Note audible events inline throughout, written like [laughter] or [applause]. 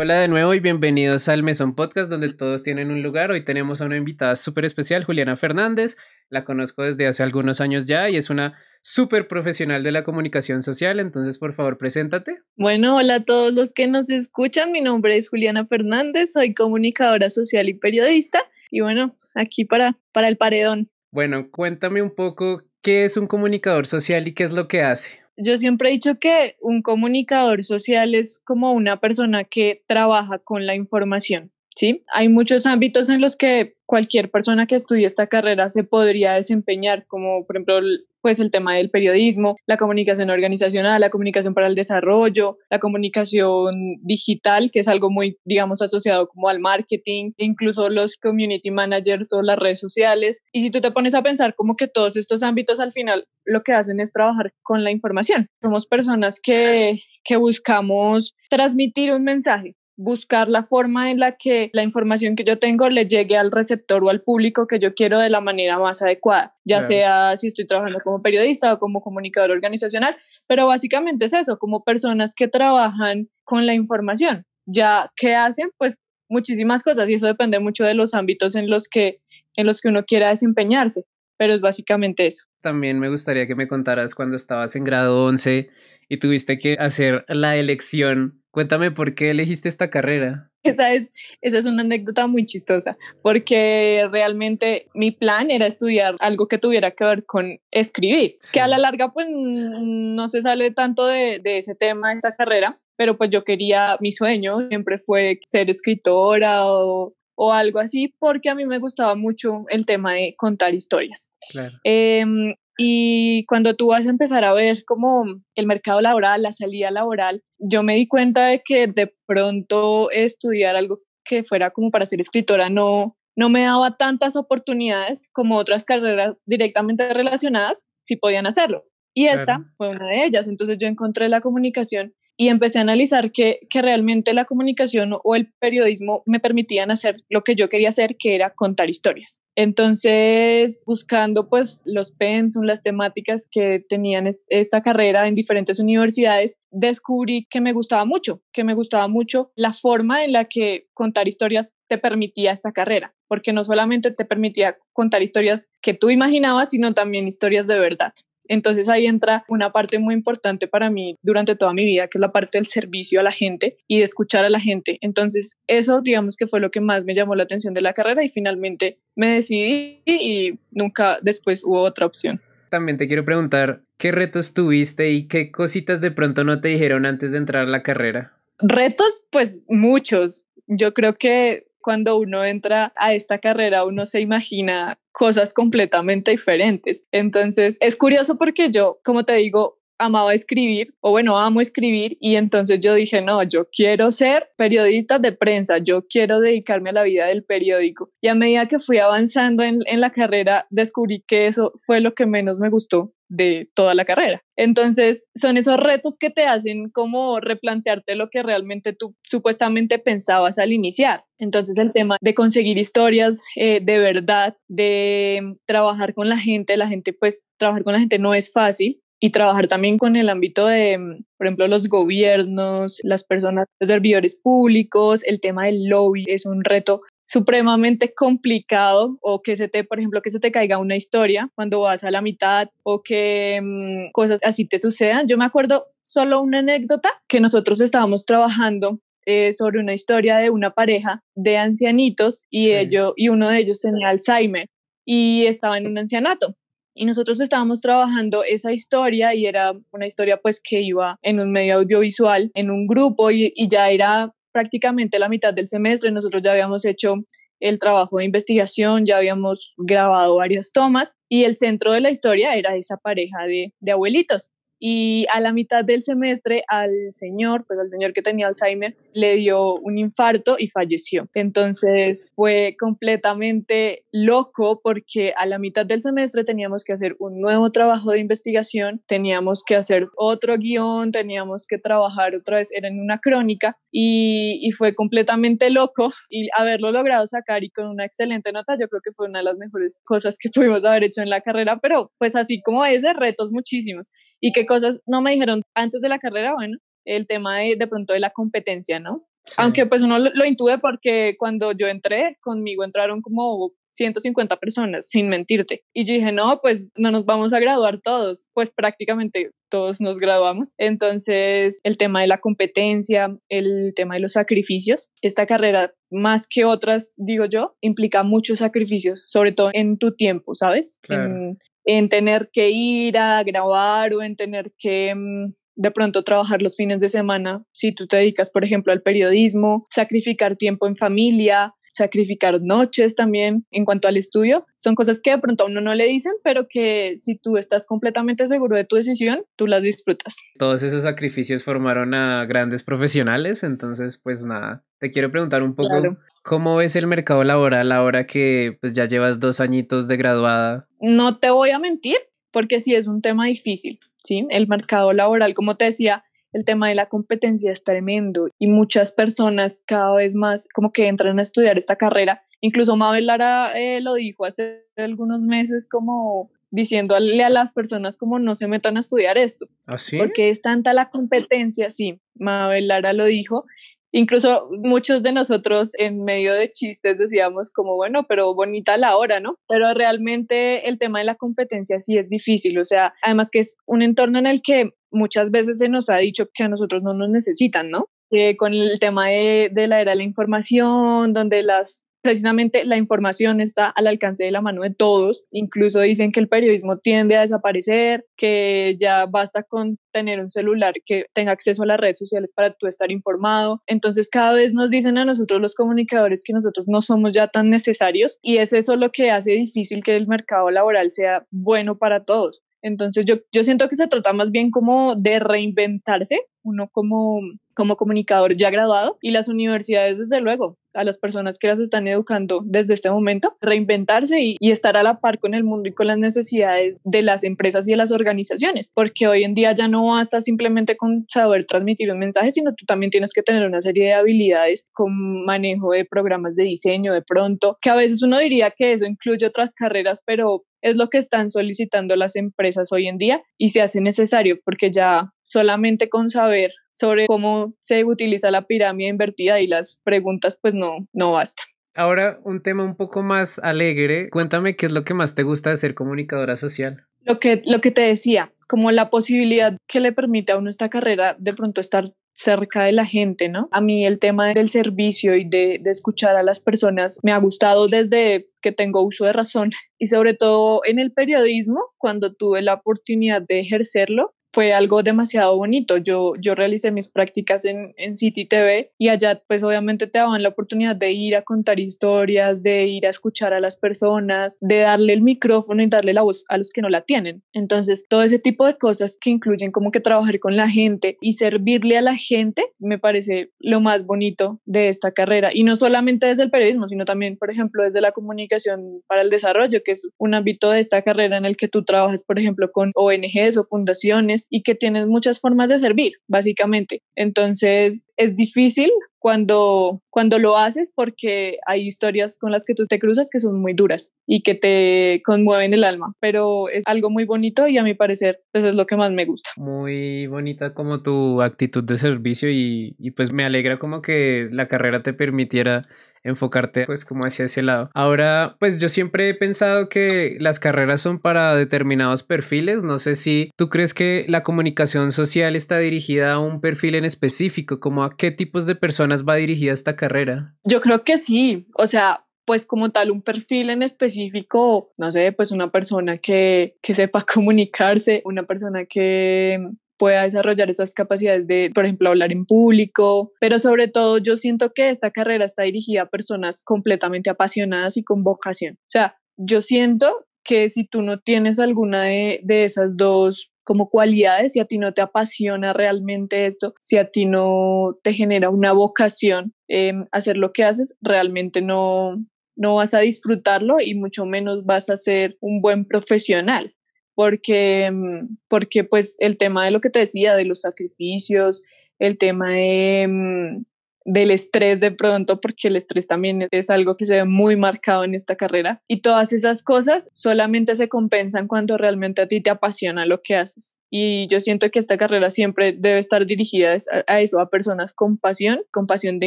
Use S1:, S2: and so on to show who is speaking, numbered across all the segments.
S1: Hola de nuevo y bienvenidos al Mesón Podcast donde todos tienen un lugar. Hoy tenemos a una invitada súper especial, Juliana Fernández. La conozco desde hace algunos años ya y es una súper profesional de la comunicación social. Entonces, por favor, preséntate.
S2: Bueno, hola a todos los que nos escuchan. Mi nombre es Juliana Fernández, soy comunicadora social y periodista. Y bueno, aquí para, para el paredón.
S1: Bueno, cuéntame un poco qué es un comunicador social y qué es lo que hace
S2: yo siempre he dicho que un comunicador social es como una persona que trabaja con la información. ¿Sí? Hay muchos ámbitos en los que cualquier persona que estudie esta carrera se podría desempeñar, como por ejemplo pues el tema del periodismo, la comunicación organizacional, la comunicación para el desarrollo, la comunicación digital, que es algo muy, digamos, asociado como al marketing, incluso los community managers o las redes sociales. Y si tú te pones a pensar como que todos estos ámbitos al final lo que hacen es trabajar con la información. Somos personas que, que buscamos transmitir un mensaje, buscar la forma en la que la información que yo tengo le llegue al receptor o al público que yo quiero de la manera más adecuada, ya sea si estoy trabajando como periodista o como comunicador organizacional, pero básicamente es eso, como personas que trabajan con la información. Ya, ¿qué hacen? Pues muchísimas cosas y eso depende mucho de los ámbitos en los que, en los que uno quiera desempeñarse, pero es básicamente eso.
S1: También me gustaría que me contaras cuando estabas en grado 11 y tuviste que hacer la elección Cuéntame por qué elegiste esta carrera.
S2: Esa es, esa es una anécdota muy chistosa, porque realmente mi plan era estudiar algo que tuviera que ver con escribir, que a la larga pues no se sale tanto de, de ese tema, esta carrera, pero pues yo quería, mi sueño siempre fue ser escritora o, o algo así, porque a mí me gustaba mucho el tema de contar historias. Claro. Em, y cuando tú vas a empezar a ver como el mercado laboral, la salida laboral, yo me di cuenta de que de pronto estudiar algo que fuera como para ser escritora no, no me daba tantas oportunidades como otras carreras directamente relacionadas si podían hacerlo. Y esta fue una de ellas. Entonces yo encontré la comunicación y empecé a analizar que, que, realmente la comunicación o el periodismo me permitían hacer lo que yo quería hacer, que era contar historias. Entonces, buscando pues los pensum, las temáticas que tenían esta carrera en diferentes universidades, descubrí que me gustaba mucho, que me gustaba mucho la forma en la que contar historias te permitía esta carrera, porque no solamente te permitía contar historias que tú imaginabas, sino también historias de verdad. Entonces ahí entra una parte muy importante para mí durante toda mi vida, que es la parte del servicio a la gente y de escuchar a la gente. Entonces eso digamos que fue lo que más me llamó la atención de la carrera y finalmente me decidí y nunca después hubo otra opción.
S1: También te quiero preguntar, ¿qué retos tuviste y qué cositas de pronto no te dijeron antes de entrar a la carrera?
S2: Retos, pues muchos. Yo creo que cuando uno entra a esta carrera, uno se imagina cosas completamente diferentes. Entonces, es curioso porque yo, como te digo, amaba escribir, o bueno, amo escribir, y entonces yo dije, no, yo quiero ser periodista de prensa, yo quiero dedicarme a la vida del periódico. Y a medida que fui avanzando en, en la carrera, descubrí que eso fue lo que menos me gustó de toda la carrera. Entonces, son esos retos que te hacen como replantearte lo que realmente tú supuestamente pensabas al iniciar. Entonces, el tema de conseguir historias eh, de verdad, de trabajar con la gente, la gente, pues, trabajar con la gente no es fácil, y trabajar también con el ámbito de, por ejemplo, los gobiernos, las personas, los servidores públicos, el tema del lobby es un reto supremamente [laughs] complicado o que se te, por ejemplo, que se te caiga una historia cuando vas a la mitad o que mm, cosas así te sucedan. Yo me acuerdo solo una anécdota que nosotros estábamos trabajando eh, sobre una historia de una pareja de ancianitos y, ellos, y uno de ellos tenía Alzheimer y estaba en un ancianato. Y nosotros estábamos trabajando esa historia y era una historia pues que iba en un medio audiovisual, en un grupo y, ya era prácticamente la mitad del semestre. Nosotros ya habíamos hecho el trabajo de investigación, ya habíamos grabado varias tomas y el centro de la historia era esa pareja de, de abuelitos y a la mitad del semestre al señor, pues al señor que tenía Alzheimer, le dio un infarto y falleció. Entonces fue completamente loco porque a la mitad del semestre teníamos que hacer un nuevo trabajo de investigación, teníamos que hacer otro guion, teníamos que trabajar otra vez, era en una crónica y, y fue completamente loco y haberlo logrado sacar y con una excelente nota, yo creo que fue una de las mejores cosas que pudimos haber hecho en la carrera, pero pues así como ese, retos muchísimos. ¿Y qué cosas no me dijeron antes de la carrera? Bueno, el tema de, de pronto de la competencia, ¿no? Aunque pues uno lo, lo intuye porque cuando yo entré, conmigo entraron como 150 personas, sin mentirte. Y yo dije, no, pues no nos vamos a graduar todos, pues prácticamente todos nos graduamos. Entonces, el tema de la competencia, el tema de los sacrificios, esta carrera, más que otras, digo yo, implica muchos sacrificios, sobre todo en tu tiempo, ¿sabes? En, en, tener que ir a grabar o en tener que mm, de pronto trabajar los fines de semana, si tú te dedicas, por ejemplo, al periodismo, sacrificar tiempo en familia, sacrificar noches también en cuanto al estudio. Son cosas que de pronto a uno no le dicen, pero que si tú estás completamente seguro de tu decisión, tú las disfrutas.
S1: Todos esos sacrificios formaron a grandes profesionales, entonces pues nada, te quiero preguntar un poco cómo ves el mercado laboral ahora que pues ya llevas dos añitos de graduada.
S2: No te voy a mentir, porque sí es un tema difícil, ¿sí? El mercado laboral, como te decía, el tema de la competencia es tremendo y muchas personas cada vez más como que entran a estudiar esta carrera. Incluso Mabel Lara eh, lo dijo hace algunos meses como diciéndole a las personas como no se metan a estudiar esto.
S1: ¿Ah,
S2: porque es tanta la competencia, sí, Mabel Lara lo dijo, Incluso muchos de nosotros en medio de chistes decíamos como, bueno, pero bonita la hora, ¿no? Pero realmente el tema de la competencia sí es difícil, o sea, además que es un entorno en el que muchas veces se nos ha dicho que a nosotros no nos necesitan, ¿no? Eh, con el tema de, de la era de la información, donde las precisamente la información está al alcance de la mano de todos. Incluso dicen que el periodismo tiende a desaparecer, que ya basta con tener un celular que tenga acceso a las redes sociales para tú estar informado. Entonces cada vez nos dicen a nosotros los comunicadores que nosotros no somos ya tan necesarios y es eso lo que hace difícil que el mercado laboral sea bueno para todos. Entonces yo, yo siento que se trata más bien como de reinventarse, uno como, como comunicador ya graduado y las universidades desde luego a las personas que las están educando desde este momento, reinventarse y, y, estar a la par con el mundo y con las necesidades de las empresas y de las organizaciones, porque hoy en día ya no basta simplemente con saber transmitir un mensaje, sino tú también tienes que tener una serie de habilidades con manejo de programas de diseño de pronto, que a veces uno diría que eso incluye otras carreras, pero es lo que están solicitando las empresas hoy en día y se hace necesario porque ya solamente con saber sobre cómo se utiliza la pirámide invertida y las preguntas pues no, no basta.
S1: Ahora un tema un poco más alegre. Cuéntame qué es lo que más te gusta de ser comunicadora social.
S2: Lo que, lo que te decía, como la posibilidad que le permite a uno esta carrera de pronto estar cerca de la gente, ¿no? A mí el tema del servicio y de, de, escuchar a las personas me ha gustado desde que tengo uso de razón y sobre todo en el periodismo, cuando tuve la oportunidad de ejercerlo, fue algo demasiado bonito. Yo, yo realicé mis prácticas en, en City TV y allá pues obviamente te daban la oportunidad de ir a contar historias, de ir a escuchar a las personas, de darle el micrófono y darle la voz a los que no la tienen. Entonces, todo ese tipo de cosas que incluyen como que trabajar con la gente y servirle a la gente me parece lo más bonito de esta carrera. Y no solamente desde el periodismo, sino también, por ejemplo, desde la comunicación para el desarrollo, que es un ámbito de esta carrera en el que tú trabajas, por ejemplo, con ONGs o fundaciones y que tienes muchas formas de servir, básicamente. Entonces es difícil cuando, cuando lo haces porque hay historias con las que tú te cruzas que son muy duras y que te conmueven el alma, pero es algo muy bonito y a mi parecer pues, es lo que más me gusta.
S1: Muy bonita como tu actitud de servicio y, y pues me alegra como que la carrera te permitiera enfocarte pues como hacia ese lado. Ahora, pues yo siempre he pensado que las carreras son para determinados perfiles. No sé si tú crees que la comunicación social está dirigida a un perfil en específico, como a qué tipos de personas va dirigida esta carrera.
S2: Yo creo que sí. O sea, pues como tal un perfil en específico, no sé, pues una persona que, que sepa [laughs] comunicarse, una persona que pueda desarrollar esas capacidades de, por ejemplo, hablar en público, pero sobre todo yo siento que esta carrera está dirigida a personas completamente apasionadas y con vocación. O sea, yo siento que si tú no tienes alguna de, de esas dos como cualidades, si a ti no te apasiona realmente esto, si a ti no te genera una vocación eh, hacer lo que haces, realmente no, no vas a disfrutarlo y mucho menos vas a ser un buen profesional porque, mm, porque pues el tema de lo que te decía, de los sacrificios, el tema de, mm, del estrés de pronto, porque el estrés también es algo que se ve muy marcado en esta carrera. Y todas esas cosas solamente se compensan cuando realmente a ti te apasiona lo que haces. Y yo siento que esta carrera siempre debe estar dirigida a, eso, a personas con pasión, con pasión de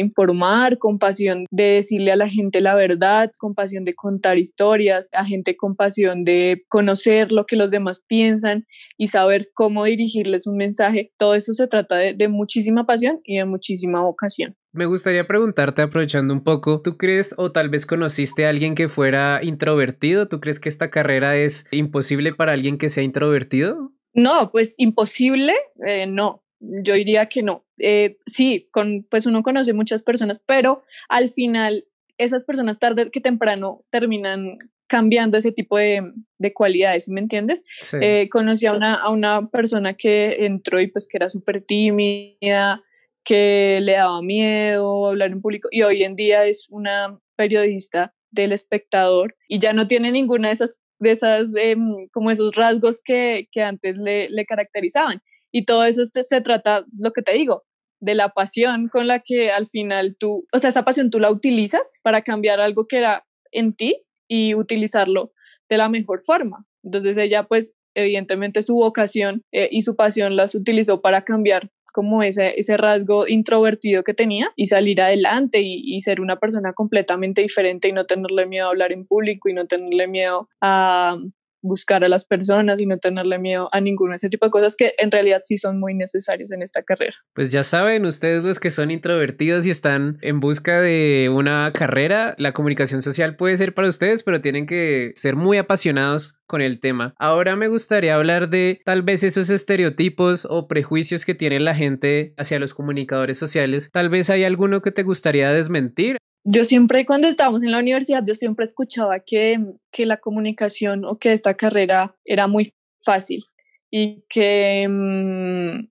S2: informar, con pasión de decirle a la gente la verdad, con pasión de contar historias, a gente con pasión de conocer lo que los demás piensan y saber cómo dirigirles un mensaje. Todo eso se trata de, de muchísima pasión y de muchísima vocación.
S1: Me gustaría preguntarte, aprovechando un poco, ¿tú crees o tal vez conociste a alguien que fuera introvertido? ¿Tú crees que esta carrera es imposible para alguien que sea introvertido?
S2: No, pues imposible, eh, no. Yo diría que no. Eh, sí, con, pues uno conoce muchas personas, pero al final esas personas tarde que temprano terminan cambiando ese tipo de, de cualidades, ¿me entiendes? Eh, conocí a una, a una persona que entró y pues que era súper tímida, que le daba miedo hablar en público y hoy en día es una periodista del espectador y ya no tiene ninguna de esas de esas, em, como esos rasgos que, que antes le, caracterizaban. Y todo eso se trata, lo que te digo, de la pasión con la que al final tú, o sea, esa pasión tú la utilizas para cambiar algo que era en ti y utilizarlo de la mejor forma. Entonces ella pues evidentemente su vocación eh, y su pasión las utilizó para cambiar como ese, ese rasgo introvertido que tenía y salir adelante y, y, ser una persona completamente diferente y no tenerle miedo a hablar en público y no tenerle miedo a, buscar a las personas y no tenerle miedo a ninguno ese tipo de cosas que en realidad sí son muy necesarias en esta carrera.
S1: Pues ya saben, ustedes los que son introvertidos y están en busca de una carrera, la comunicación social puede ser para ustedes, pero tienen que ser muy apasionados con el tema. Ahora me gustaría hablar de tal vez esos estereotipos o prejuicios que tiene la gente hacia los comunicadores sociales. Tal vez hay alguno que te gustaría desmentir
S2: yo siempre, cuando estábamos en la universidad, yo siempre escuchaba que, que la comunicación o que esta carrera era muy fácil y que mm,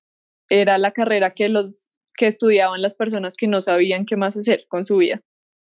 S2: era la carrera que los que estudiaban las personas que no sabían qué más hacer con su vida.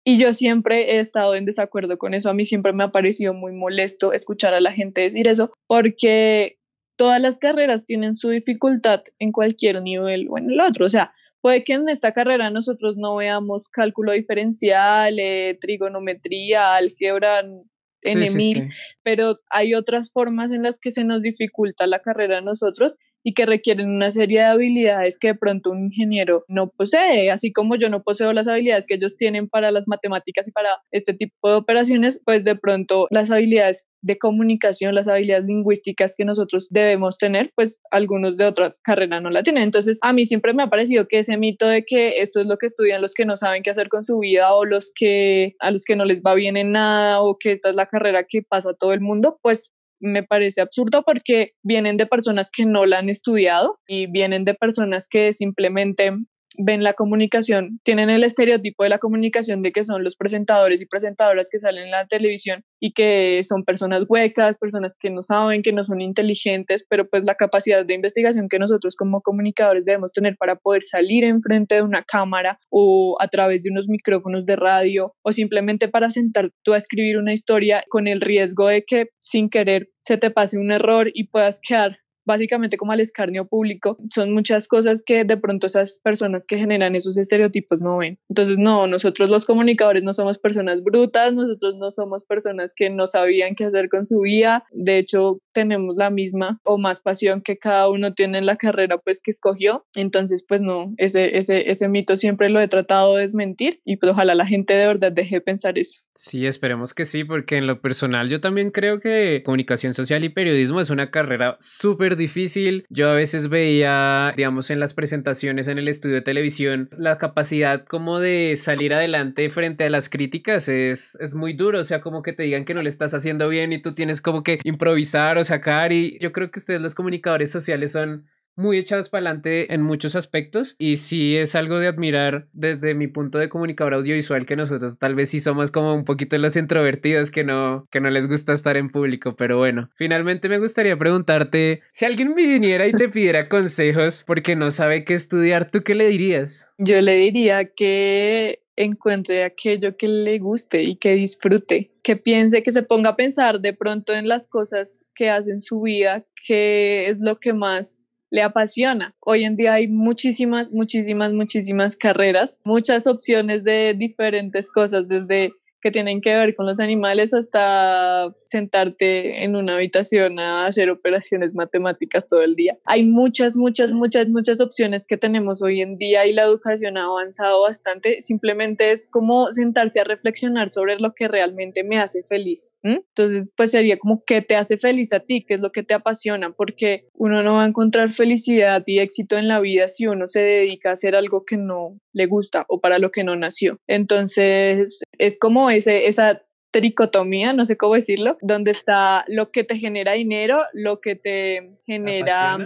S2: Y yo siempre he estado en desacuerdo con eso. A mí siempre me ha parecido muy molesto escuchar a la gente decir eso, porque todas las carreras tienen su dificultad en cualquier nivel o en el otro. O sea, Puede que en esta carrera nosotros no veamos cálculo diferencial, eh, trigonometría, álgebra, n pero hay otras formas en las que se nos dificulta la carrera a nosotros y que requieren una serie de habilidades que de pronto un ingeniero no posee, así como yo no poseo las habilidades que ellos tienen para las matemáticas y para este tipo de operaciones, pues de pronto las habilidades de comunicación, las habilidades lingüísticas que nosotros debemos tener, pues algunos de otras carreras no la tienen. Entonces, a mí siempre me ha parecido que ese mito de que esto es lo que estudian los que no saben qué hacer con su vida o los que a los que no les va bien en nada o que esta es la carrera que pasa todo el mundo, pues me parece absurdo porque vienen de personas que no la han estudiado y vienen de personas que simplemente ven la comunicación, tienen el estereotipo de la comunicación de que son los presentadores y presentadoras que salen en la televisión y que son personas huecas, personas que no saben, que no son inteligentes, pero pues la capacidad de investigación que nosotros como comunicadores debemos tener para poder salir enfrente de una cámara o a través de unos micrófonos de radio o simplemente para sentar tú a escribir una historia con el riesgo de que sin querer se te pase un error y puedas quedar básicamente como al escarnio público, son muchas cosas que de pronto esas personas que generan esos estereotipos no ven. Entonces, no, nosotros los comunicadores no somos personas brutas, nosotros no somos personas que no sabían qué hacer con su vida, de hecho, tenemos la misma o más pasión que cada uno tiene en la carrera pues que escogió. Entonces, pues no, ese, ese, ese mito siempre lo he tratado de desmentir y pues ojalá la gente de verdad deje de pensar eso.
S1: Sí, esperemos que sí, porque en lo personal yo también creo que comunicación social y periodismo es una carrera súper difícil. Yo a veces veía, digamos, en las presentaciones en el estudio de televisión, la capacidad como de salir adelante frente a las críticas es, es muy duro, o sea, como que te digan que no le estás haciendo bien y tú tienes como que improvisar sacar y yo creo que ustedes los comunicadores sociales son muy echados para adelante en muchos aspectos y sí es algo de admirar desde mi punto de comunicador audiovisual que nosotros tal vez sí somos como un poquito los introvertidos que no que no les gusta estar en público, pero bueno, finalmente me gustaría preguntarte si alguien viniera y te pidiera consejos porque no sabe qué estudiar, ¿tú qué le dirías?
S2: Yo le diría que encuentre aquello que le guste y que disfrute, que piense, que se ponga a pensar de pronto en las cosas que hace en su vida, que es lo que más le apasiona. Hoy en día hay muchísimas, muchísimas, muchísimas carreras, muchas opciones de diferentes cosas, desde que tienen que ver con los animales hasta sentarte en una habitación a hacer operaciones matemáticas todo el día. Hay muchas, muchas, muchas, muchas opciones que tenemos hoy en día y la educación ha avanzado bastante. Simplemente es como sentarse a reflexionar sobre lo que realmente me hace feliz. Entonces, pues sería como qué te hace feliz a ti, qué es lo que te apasiona, porque uno no va a encontrar felicidad y éxito en la vida si uno se dedica a hacer algo que no le gusta o para lo que no nació. Entonces, es como ese, esa tricotomía, no sé cómo decirlo, donde está lo que te genera dinero, lo que te genera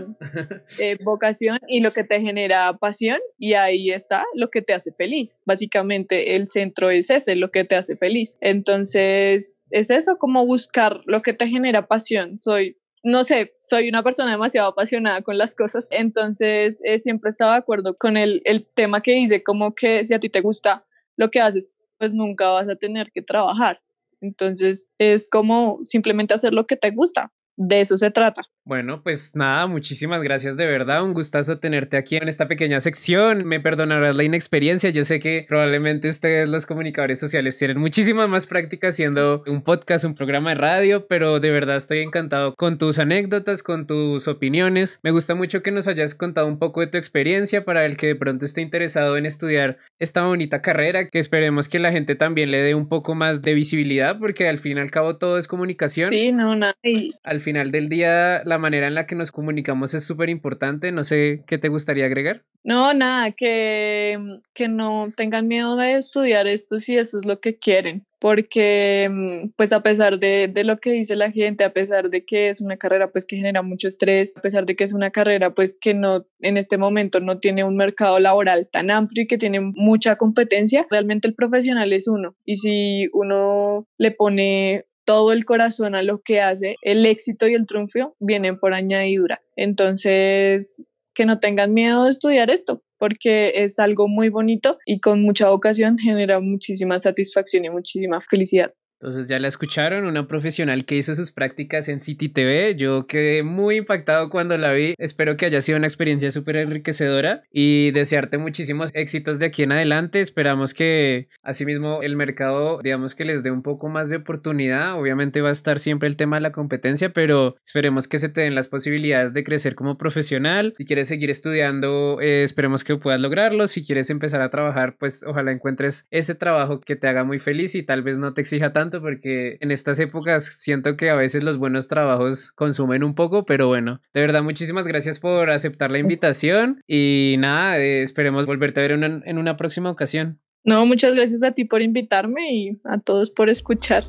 S2: eh, vocación y lo que te genera pasión y ahí está lo que te hace feliz. Básicamente el centro es ese, lo que te hace feliz. Entonces es eso, como buscar lo que te genera pasión. Soy no sé, soy una persona demasiado apasionada con las cosas, entonces eh, siempre estaba de acuerdo con el, el tema que dice, como que si a ti te gusta lo que haces, pues nunca vas a tener que trabajar. Entonces es como simplemente hacer lo que te gusta. De eso se trata.
S1: Bueno, pues nada, muchísimas gracias de verdad. Un gustazo tenerte aquí en esta pequeña sección. Me perdonarás la inexperiencia. Yo sé que probablemente ustedes, los comunicadores sociales, tienen muchísima más práctica haciendo un podcast, un programa de radio, pero de verdad estoy encantado con tus anécdotas, con tus opiniones. Me gusta mucho que nos hayas contado un poco de tu experiencia para el que de pronto esté interesado en estudiar esta bonita carrera, que esperemos que la gente también le dé un poco más de visibilidad, porque al fin y al cabo todo es comunicación.
S2: Sí, no, nada.
S1: Al final del día, la manera en la que nos comunicamos es súper importante. No sé qué te gustaría agregar.
S2: No, nada, que, que no tengan miedo de estudiar esto si eso es lo que quieren, porque mm, pues a pesar de, de, lo que dice la gente, a pesar de que es una carrera pues que genera mucho estrés, a pesar de que es una carrera pues que no en este momento no tiene un mercado laboral tan amplio y que tiene mucha competencia, realmente el profesional es uno y si uno le pone todo el corazón a lo que hace, el éxito y el triunfo vienen por añadidura. Entonces, que no tengan miedo de estudiar esto, porque es algo muy bonito y con mucha vocación genera muchísima satisfacción y muchísima felicidad.
S1: Entonces ya la escucharon, una profesional que hizo sus prácticas en City TV. Yo quedé muy impactado cuando la vi. Espero que haya sido una experiencia súper enriquecedora y desearte muchísimos éxitos de aquí en adelante. Esperamos que asimismo el mercado, digamos que les dé un poco más de oportunidad. Obviamente va a estar siempre el tema de la competencia, pero esperemos que se te den las posibilidades de crecer como profesional. Si quieres seguir estudiando, eh, esperemos que puedas lograrlo. Si quieres empezar a trabajar, pues ojalá encuentres ese trabajo que te haga muy feliz y tal vez no te exija tanto porque en estas épocas siento que a veces los buenos trabajos consumen un poco, pero bueno, de verdad muchísimas gracias por aceptar la invitación y nada, eh, esperemos volverte a ver en una próxima ocasión.
S2: No, muchas gracias a ti por invitarme y a todos por escuchar.